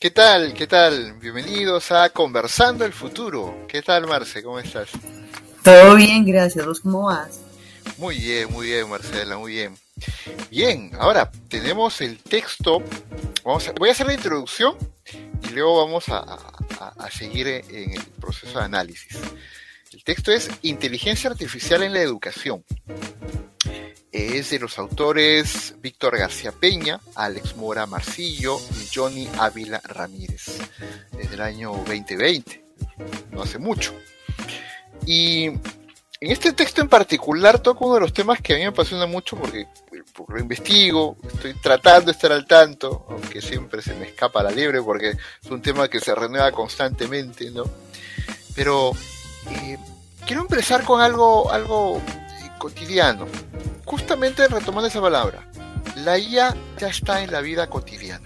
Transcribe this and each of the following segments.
¿Qué tal? ¿Qué tal? Bienvenidos a Conversando el Futuro. ¿Qué tal, Marce? ¿Cómo estás? Todo bien, gracias. ¿Vos cómo vas? Muy bien, muy bien, Marcela, muy bien. Bien, ahora tenemos el texto. Vamos a, voy a hacer la introducción y luego vamos a, a seguir en el proceso de análisis. El texto es Inteligencia Artificial en la Educación es de los autores Víctor García Peña, Alex Mora Marcillo y Johnny Ávila Ramírez, desde el año 2020, no hace mucho. Y en este texto en particular toco uno de los temas que a mí me apasiona mucho porque, lo investigo, estoy tratando de estar al tanto, aunque siempre se me escapa la liebre porque es un tema que se renueva constantemente, ¿no? Pero eh, quiero empezar con algo, algo cotidiano, justamente retomando esa palabra, la IA ya está en la vida cotidiana,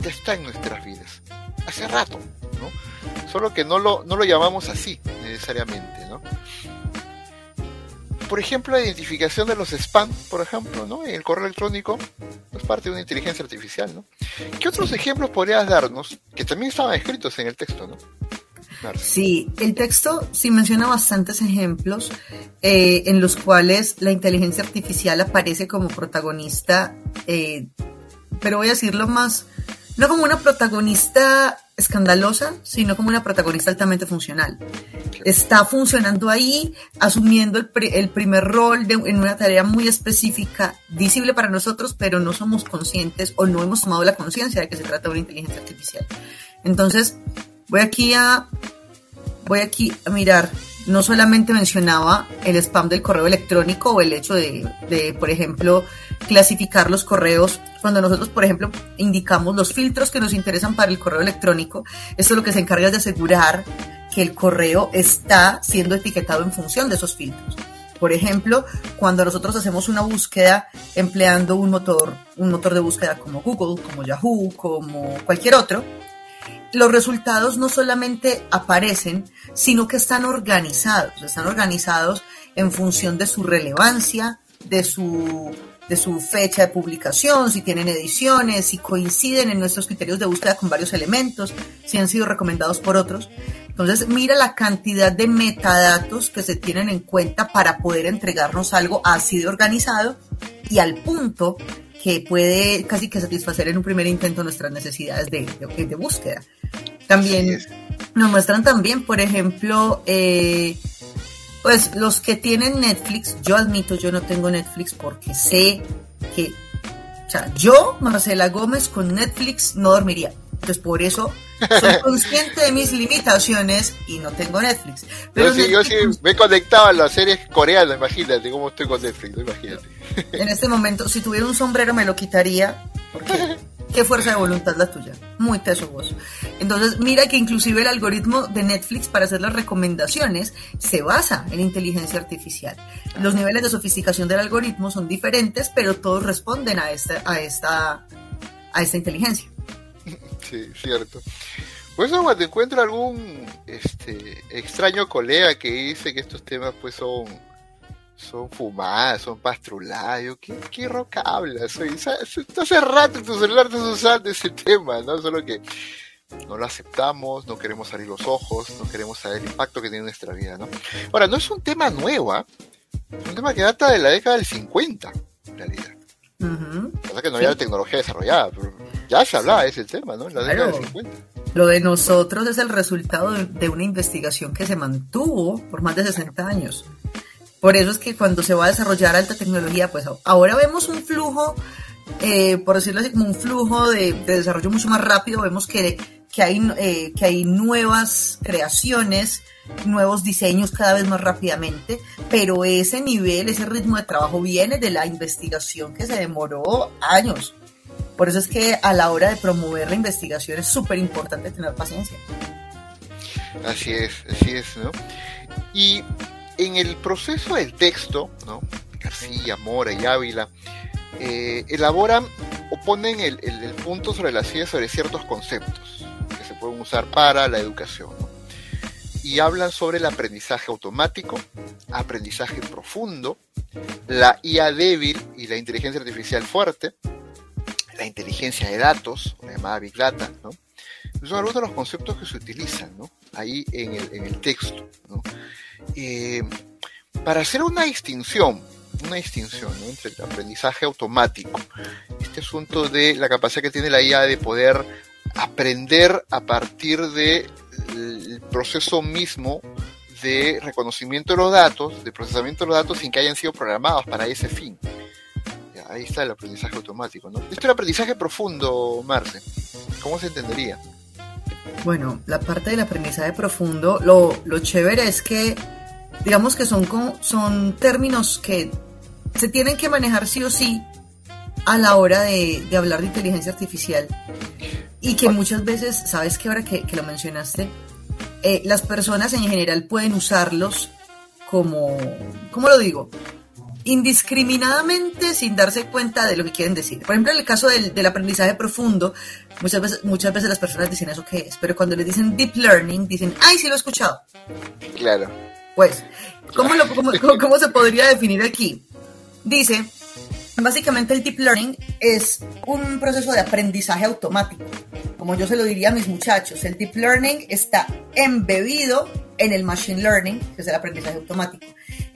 ya está en nuestras vidas, hace rato, ¿no? Solo que no lo, no lo llamamos así necesariamente, ¿no? Por ejemplo, la identificación de los spam, por ejemplo, ¿no? En el correo electrónico es parte de una inteligencia artificial, ¿no? ¿Qué otros ejemplos podrías darnos que también estaban escritos en el texto, ¿no? Sí, el texto sí menciona bastantes ejemplos eh, en los cuales la inteligencia artificial aparece como protagonista, eh, pero voy a decirlo más, no como una protagonista escandalosa, sino como una protagonista altamente funcional. Está funcionando ahí, asumiendo el, primer rol en una tarea muy específica, visible para nosotros, pero no somos conscientes o no hemos tomado la conciencia de que se trata de una inteligencia artificial. Entonces, Voy aquí a, voy aquí a mirar. No solamente mencionaba el spam del correo electrónico o el hecho de, de, por ejemplo, clasificar los correos. Cuando nosotros, por ejemplo, indicamos los filtros que nos interesan para el correo electrónico, esto es lo que se encarga de asegurar que el correo está siendo etiquetado en función de esos filtros. Por ejemplo, cuando nosotros hacemos una búsqueda empleando un motor, un motor de búsqueda como Google, como Yahoo, como cualquier otro, los resultados no solamente aparecen, sino que están organizados, están organizados en función de su relevancia, de su, de su fecha de publicación, si tienen ediciones, si coinciden en nuestros criterios de búsqueda con varios elementos, si han sido recomendados por otros. Entonces, mira la cantidad de metadatos que se tienen en cuenta para poder entregarnos algo así de organizado y al punto que puede casi que satisfacer en un primer intento nuestras necesidades de, de, búsqueda. También nos muestran también, por ejemplo, eh, pues los que tienen Netflix, yo admito, yo no tengo Netflix porque sé que, o sea, yo, Marcela Gómez, con Netflix no dormiría. Entonces, por eso soy consciente de mis limitaciones y no tengo Netflix. Pero yo, sí, me conectaba a las series coreanas, imagínate cómo estoy con Netflix, imagínate. En este momento, si tuviera un sombrero me lo quitaría, porque qué fuerza de voluntad la tuya, muy teso vos. Entonces, mira que inclusive el algoritmo de Netflix para hacer las recomendaciones se basa en inteligencia artificial. Los niveles de sofisticación del algoritmo son diferentes, pero todos responden a esta, a esta, a esta inteligencia. Sí, cierto. Pues cuando te encuentro algún este extraño colega que dice que estos temas pues son son fumadas, son pastruladas, ¿qué, qué roca hablas? hace rato tu celular estás usando ese tema, ¿no? Solo que no lo aceptamos, no queremos abrir los ojos, no queremos saber el impacto que tiene en nuestra vida, ¿no? Ahora, no es un tema nuevo, ¿ah? es un tema que data de la década del 50, en realidad. Uh que no había tecnología desarrollada, pero ya se hablaba de ese tema, ¿no? En la década del 50. Lo de nosotros es el resultado de, una investigación que se mantuvo por más de 60 años. Por eso es que cuando se va a desarrollar alta tecnología, pues ahora vemos un flujo, eh, por decirlo así, como un flujo de, desarrollo mucho más rápido. Vemos que, que, hay, eh, que hay nuevas creaciones, nuevos diseños cada vez más rápidamente, pero ese nivel, ese ritmo de trabajo viene de la investigación que se demoró años. Por eso es que a la hora de promover la investigación es súper importante tener paciencia. Así es, así es, ¿no? Y en el proceso del texto, ¿no? García, Mora y Ávila eh, elaboran o ponen el, punto sobre la silla sobre ciertos conceptos que se pueden usar para la educación. Y hablan sobre el aprendizaje automático, aprendizaje profundo, la IA débil y la inteligencia artificial fuerte, la inteligencia de datos, la llamada Big Data, ¿no? Son algunos de los conceptos que se utilizan ¿no? ahí en el, en el texto. ¿no? Eh, para hacer una distinción, una distinción ¿no? entre el aprendizaje automático, este asunto de la capacidad que tiene la IA de poder aprender a partir del proceso mismo de reconocimiento de los datos, de procesamiento de los datos sin que hayan sido programados para ese fin. Ahí está el aprendizaje automático, ¿no? Esto es el aprendizaje profundo, Marce. ¿Cómo se entendería? Bueno, la parte del aprendizaje profundo, lo, lo chévere es que, digamos que son, son términos que se tienen que manejar sí o sí a la hora de, de hablar de inteligencia artificial. Y que muchas veces, ¿sabes qué? Ahora que, que lo mencionaste, eh, las personas en general pueden usarlos como, ¿cómo lo digo? Indiscriminadamente sin darse cuenta de lo que quieren decir. Por ejemplo, en el caso del, del aprendizaje profundo, muchas veces, muchas veces las personas dicen eso qué es, pero cuando les dicen deep learning, dicen, ay, sí lo he escuchado. Claro. Pues, ¿cómo, lo, cómo, cómo se podría definir aquí? Dice, básicamente el deep learning es un proceso de aprendizaje automático como yo se lo diría a mis muchachos, el deep learning está embebido en el machine learning, que es el aprendizaje automático.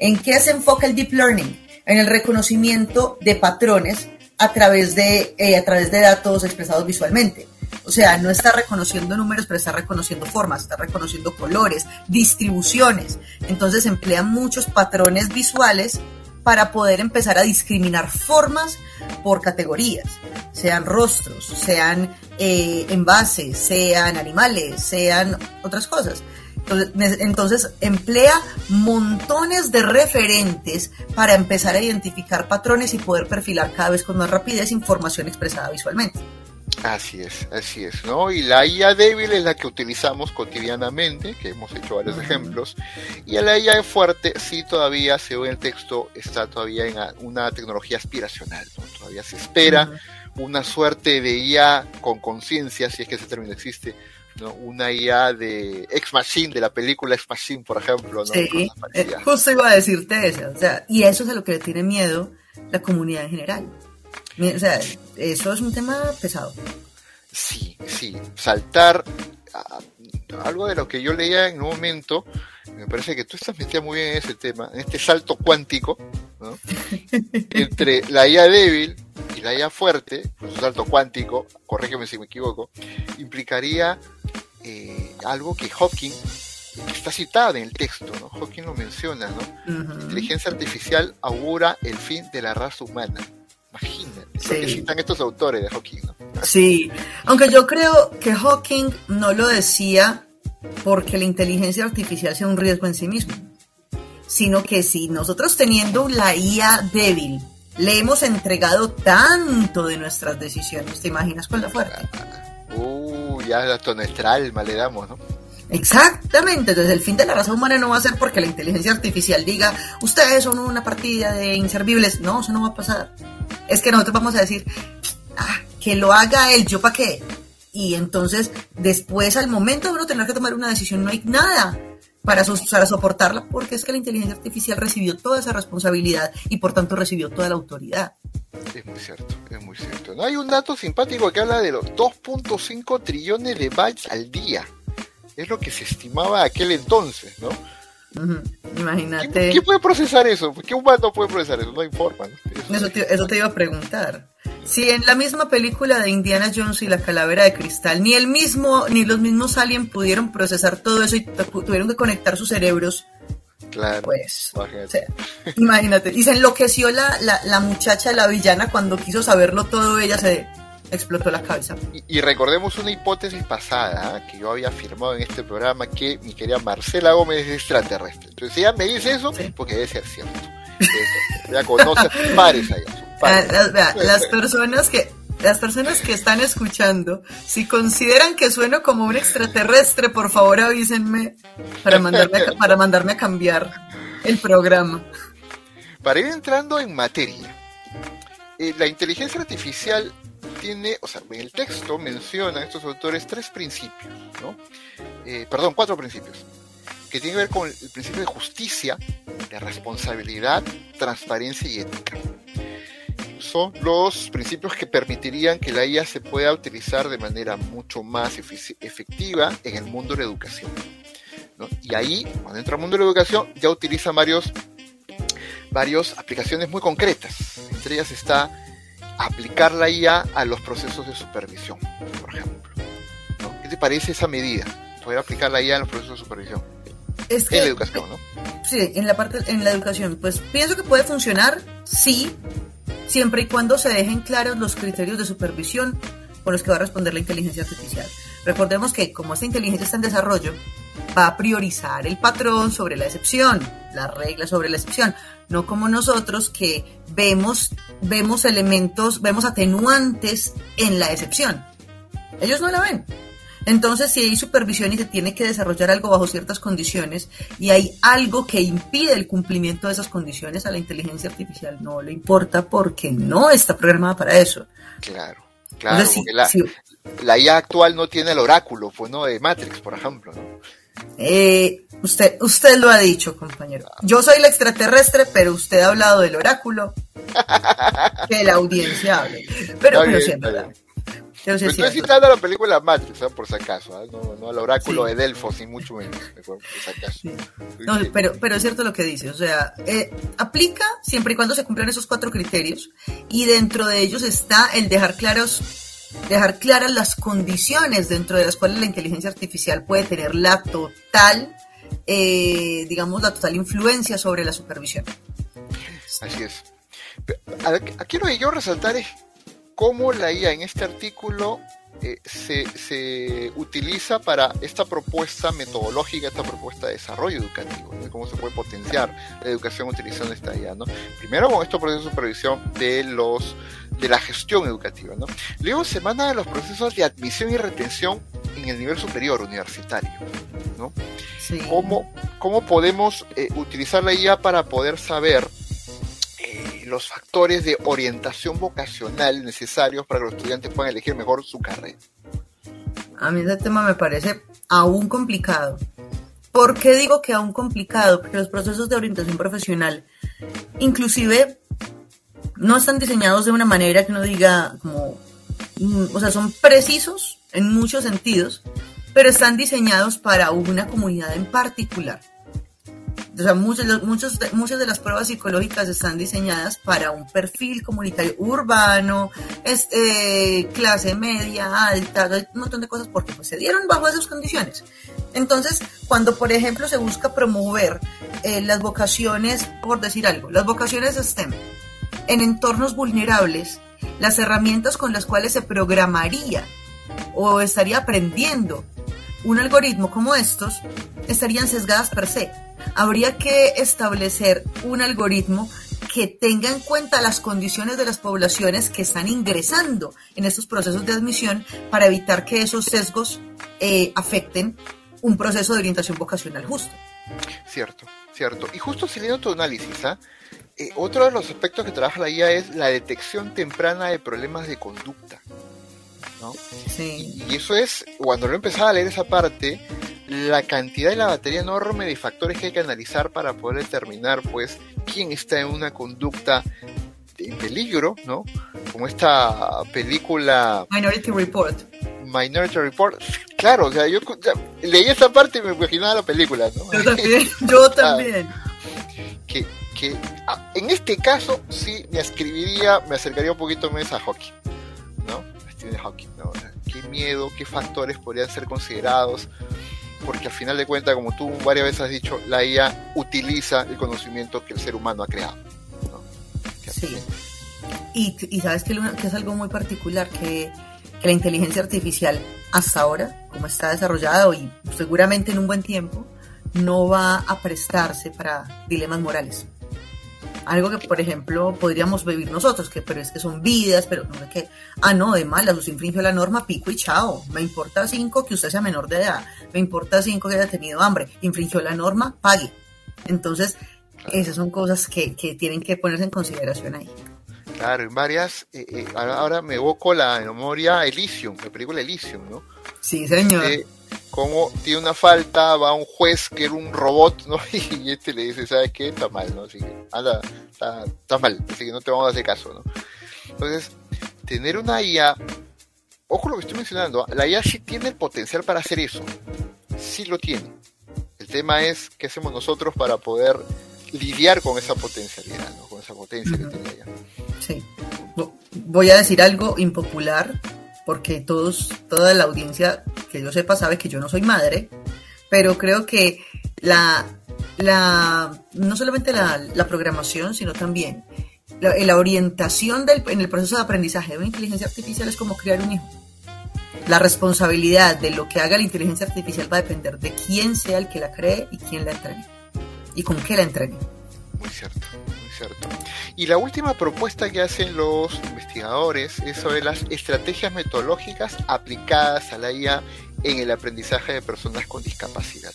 ¿En qué se enfoca el deep learning? En el reconocimiento de patrones a través de, eh, a través de datos expresados visualmente. O sea, no está reconociendo números, pero está reconociendo formas, está reconociendo colores, distribuciones. Entonces emplea muchos patrones visuales para poder empezar a discriminar formas por categorías, sean rostros, sean eh, envases, sean animales, sean otras cosas. Entonces, emplea montones de referentes para empezar a identificar patrones y poder perfilar cada vez con más rapidez información expresada visualmente. Así es, así es, ¿no? Y la IA débil es la que utilizamos cotidianamente, que hemos hecho varios ejemplos, y la IA fuerte sí todavía, según el texto, está todavía en una tecnología aspiracional, ¿no? Todavía se espera una suerte de IA con conciencia, si es que ese término existe, ¿no? Una IA de Ex Machine, de la película Ex Machine, por ejemplo, ¿no? Sí, eh, justo iba a decirte eso, o sea, y eso es a lo que le tiene miedo la comunidad en general. O sea, eso es un tema pesado. Sí, sí. Saltar a, algo de lo que yo leía en un momento, me parece que tú estás metiendo muy bien en ese tema, en este salto cuántico, ¿no? entre la IA débil y la IA fuerte, pues un salto cuántico, corrígeme si me equivoco, implicaría eh, algo que Hawking está citado en el texto, ¿no? Hawking lo menciona, ¿no? La inteligencia artificial augura el fin de la raza humana. Imagínate, sí. que citan estos autores de Hawking, ¿no? Sí, aunque yo creo que Hawking no lo decía porque la inteligencia artificial sea un riesgo en sí mismo, sino que si nosotros teniendo la IA débil le hemos entregado tanto de nuestras decisiones, ¿te imaginas con la fuerte? Ya hasta nuestra alma le damos, ¿no? Exactamente, entonces el fin de la raza humana no va a ser porque la inteligencia artificial diga, ustedes son una partida de inservibles, no, eso no va a pasar. Es que nosotros vamos a decir, ah, que lo haga él, yo para qué. Y entonces, después, al momento de uno tener que tomar una decisión, no hay nada para, para soportarla, porque es que la inteligencia artificial recibió toda esa responsabilidad y por tanto recibió toda la autoridad. Es muy cierto, es muy cierto. No hay un dato simpático que habla de los 2.5 trillones de bytes al día. Es lo que se estimaba aquel entonces, ¿no? Imagínate. ¿Quién, ¿Quién, puede procesar eso? ¿Qué humano puede procesar eso? No informa. ¿no? Eso, te, eso te iba a preguntar. Si en la misma película de Indiana Jones y la calavera de cristal, ni el mismo, ni los mismos aliens pudieron procesar todo eso y tuvieron que conectar sus cerebros. Claro. Pues, imagínate. O sea, imagínate. Y se enloqueció la, la, la, muchacha, la villana, cuando quiso saberlo todo, ella se explotó la cabeza. Y, y recordemos una hipótesis pasada ¿eh? que yo había afirmado en este programa que mi querida Marcela Gómez es extraterrestre. Entonces ella me dice eso sí. porque debe ser cierto. Ella conoce pares allá. Las, vea, las personas que las personas que están escuchando, si consideran que sueno como un extraterrestre, por favor avísenme para mandarme a, para mandarme a cambiar el programa. Para ir entrando en materia, eh, la inteligencia artificial tiene, o sea, en el texto mencionan estos autores tres principios, ¿no? Eh, perdón, cuatro principios, que tienen que ver con el principio de justicia, de responsabilidad, transparencia y ética son los principios que permitirían que la IA se pueda utilizar de manera mucho más efectiva en el mundo de la educación. Y ahí, cuando entra al mundo de la educación, ya utiliza varios, varios aplicaciones muy concretas. Entre ellas está aplicar la IA a los procesos de supervisión, por ejemplo. ¿Qué te parece esa medida? Poder aplicar la IA en los procesos de supervisión. en la educación, ¿no? Sí, en la parte, en la educación. Pues pienso que puede funcionar, sí, siempre y cuando se dejen claros los criterios de supervisión con los que va a responder la inteligencia artificial. Recordemos que como esta inteligencia está en desarrollo, va a priorizar el patrón sobre la excepción, la regla sobre la excepción, no como nosotros que vemos, vemos elementos, vemos atenuantes en la excepción. Ellos no la ven. Entonces, si hay supervisión y se tiene que desarrollar algo bajo ciertas condiciones y hay algo que impide el cumplimiento de esas condiciones, a la inteligencia artificial no le importa porque no está programada para eso. Claro, claro. la, IA actual no tiene el oráculo, pues, ¿no? De Matrix, por ejemplo, ¿no? Eh, usted, usted lo ha dicho, compañero. Yo soy la extraterrestre, pero usted ha hablado del oráculo. que la audiencia hable. Pero, pero pero sí estoy citando la película Matrix, por si acaso, ¿ah? no, no al oráculo de Delfos, ni mucho menos, por si acaso. No, pero, pero es cierto lo que dice, o sea, eh, aplica siempre y cuando se cumplan esos cuatro criterios, y dentro de ellos está el dejar claros dejar claras las condiciones dentro de las cuales la inteligencia artificial puede tener la total, eh, digamos, la total influencia sobre la supervisión. Así es. Aquí lo que quiero resaltar es cómo la IA en este artículo eh, se, utiliza para esta propuesta metodológica, esta propuesta de desarrollo educativo, cómo se puede potenciar la educación utilizando esta IA. ¿no? Primero con estos procesos de supervisión de, los, de la gestión educativa. ¿no? Luego se a los procesos de admisión y retención en el nivel superior universitario. ¿no? ¿Cómo, ¿Cómo, podemos eh, utilizar la IA para poder saber los factores de orientación vocacional necesarios para que los estudiantes puedan elegir mejor su carrera. A mí ese tema me parece aún complicado. ¿Por qué digo que aún complicado? Porque los procesos de orientación profesional, inclusive, no están diseñados de una manera que uno diga como, mm, o sea, son precisos en muchos sentidos, pero están diseñados para una comunidad en particular o sea, muchos, muchos, muchas de las pruebas psicológicas están diseñadas para un perfil comunitario urbano, este, clase media, alta, un montón de cosas porque pues, se dieron bajo esas condiciones. Entonces, cuando por ejemplo se busca promover eh, las vocaciones, por decir algo, las vocaciones STEM en entornos vulnerables, las herramientas con las cuales se programaría o estaría aprendiendo un algoritmo como estos estarían sesgadas per se habría que establecer un algoritmo que tenga en cuenta las condiciones de las poblaciones que están ingresando en estos procesos de admisión para evitar que esos sesgos eh, afecten un proceso de orientación vocacional justo. Cierto, cierto. Y justo siguiendo tu análisis, ¿ah? eh, otro de los aspectos que trabaja la IA es la detección temprana de problemas de conducta. ¿No? Sí. Y eso es, cuando lo empezaba a leer esa parte, la cantidad y la batería enorme de factores que hay que analizar para poder determinar pues quién está en una conducta en peligro, ¿no? Como esta película Minority Report. Minority Report. Claro, o sea, yo leí esta parte y me imaginaba la película, ¿no? Yo también, yo también. que, que ah, en este caso sí me escribiría, me acercaría un poquito más a hockey, ¿no? de hockey, ¿no? Qué miedo, qué factores podrían ser considerados porque al final de cuentas, como tú varias veces has dicho, la IA utiliza el conocimiento que el ser humano ha creado. Sí. Y, sabes que, es algo muy particular, que, la inteligencia artificial hasta ahora, como está desarrollada y seguramente en un buen tiempo, no va a prestarse para dilemas morales. Algo que, por ejemplo, podríamos vivir nosotros, que pero es que son vidas, pero no es que, ah, no, de malas, usted infringió la norma, pico y chao. Me importa cinco que usted sea menor de edad, me importa cinco que haya tenido hambre, infringió la norma, pague. Entonces, esas son cosas que, que tienen que ponerse en consideración ahí. Claro, en varias, eh, eh, ahora me evoco la memoria Elysium, la película Elysium, ¿no? Sí, señor. Eh, como tiene una falta, va un juez que era un robot, ¿no? Y este le dice, ¿sabes qué? Está mal, ¿no? Así que, anda, está, está mal, así que no te vamos a hacer caso, ¿no? Entonces, tener una IA, ojo lo que estoy mencionando, la IA sí tiene el potencial para hacer eso, sí lo tiene. El tema es qué hacemos nosotros para poder lidiar con esa potencialidad, con esa potencia que tiene ella. Sí. Voy a decir algo impopular, porque todos, toda la audiencia que yo sepa sabe que yo no soy madre, pero creo que la, la no solamente la, programación, sino también la, orientación del, en el proceso de aprendizaje de una inteligencia artificial es como crear un hijo. La responsabilidad de lo que haga la inteligencia artificial va a depender de quién sea el que la cree y quién la entregue. Y con qué la entregue. Muy cierto, muy cierto. Y la última propuesta que hacen los investigadores es sobre las estrategias metodológicas aplicadas a la IA en el aprendizaje de personas con discapacidad.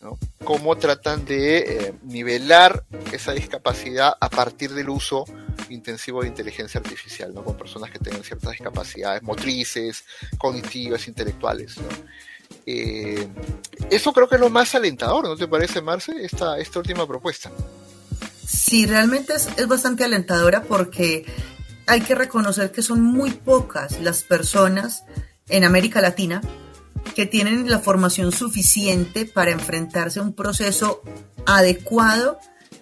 ¿no? Cómo tratan de eh, nivelar esa discapacidad a partir del uso intensivo de inteligencia artificial, ¿no? con personas que tengan ciertas discapacidades motrices, cognitivas, intelectuales. Eh, eso creo que es lo más alentador, ¿no te parece, Marce, esta, esta última propuesta? Sí, realmente es, es bastante alentadora porque hay que reconocer que son muy pocas las personas en América Latina que tienen la formación suficiente para enfrentarse a un proceso adecuado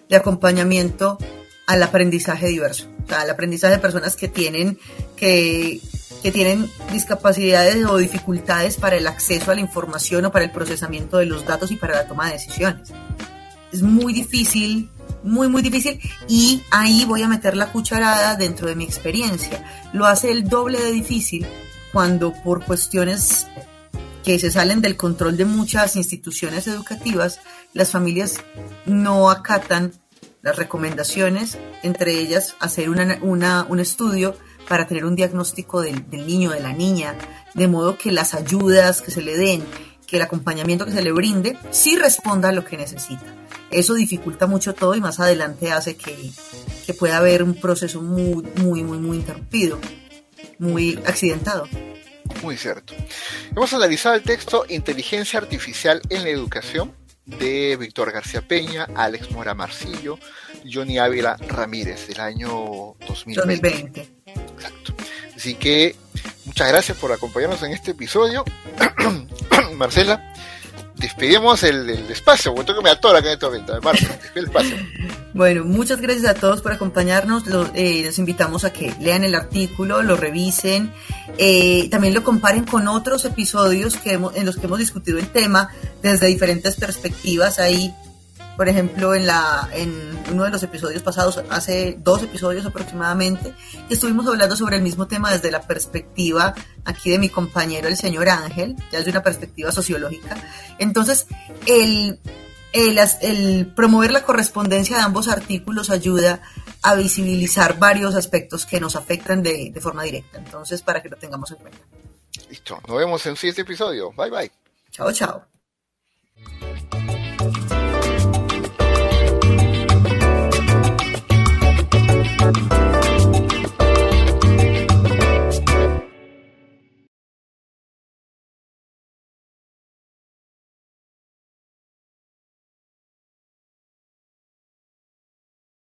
de acompañamiento al aprendizaje diverso, o sea, al aprendizaje de personas que tienen, que, que tienen discapacidades o dificultades para el acceso a la información o para el procesamiento de los datos y para la toma de decisiones. Es muy difícil, muy, muy difícil y ahí voy a meter la cucharada dentro de mi experiencia. Lo hace el doble de difícil cuando por cuestiones que se salen del control de muchas instituciones educativas, las familias no acatan las recomendaciones, entre ellas hacer un estudio para tener un diagnóstico del niño, de la niña, de modo que las ayudas que se le den, que el acompañamiento que se le brinde, sí responda a lo que necesita. Eso dificulta mucho todo y más adelante hace que, que pueda haber un proceso muy, muy, muy, muy interrumpido muy accidentado. Muy cierto. Hemos analizado el texto Inteligencia Artificial en la Educación de Víctor García Peña, Alex Mora Marcillo, Johnny Ávila Ramírez del año 2020. Exacto. Así que muchas gracias por acompañarnos en este episodio. Marcela, despedimos el, espacio, este espacio. Bueno, muchas gracias a todos por acompañarnos. Eh, los, invitamos a que lean el artículo, lo revisen, eh, también lo comparen con otros episodios que en los que hemos discutido el tema desde diferentes perspectivas. Ahí, por ejemplo, en, la, en uno de los episodios pasados, hace dos episodios aproximadamente, estuvimos hablando sobre el mismo tema desde la perspectiva aquí de mi compañero, el señor Ángel, ya desde una perspectiva sociológica. Entonces, el el, promover la correspondencia de ambos artículos ayuda a visibilizar varios aspectos que nos afectan de, de forma directa. Entonces, para que lo tengamos en cuenta. Listo, nos vemos en siguiente episodio. Bye bye. Chao, chao.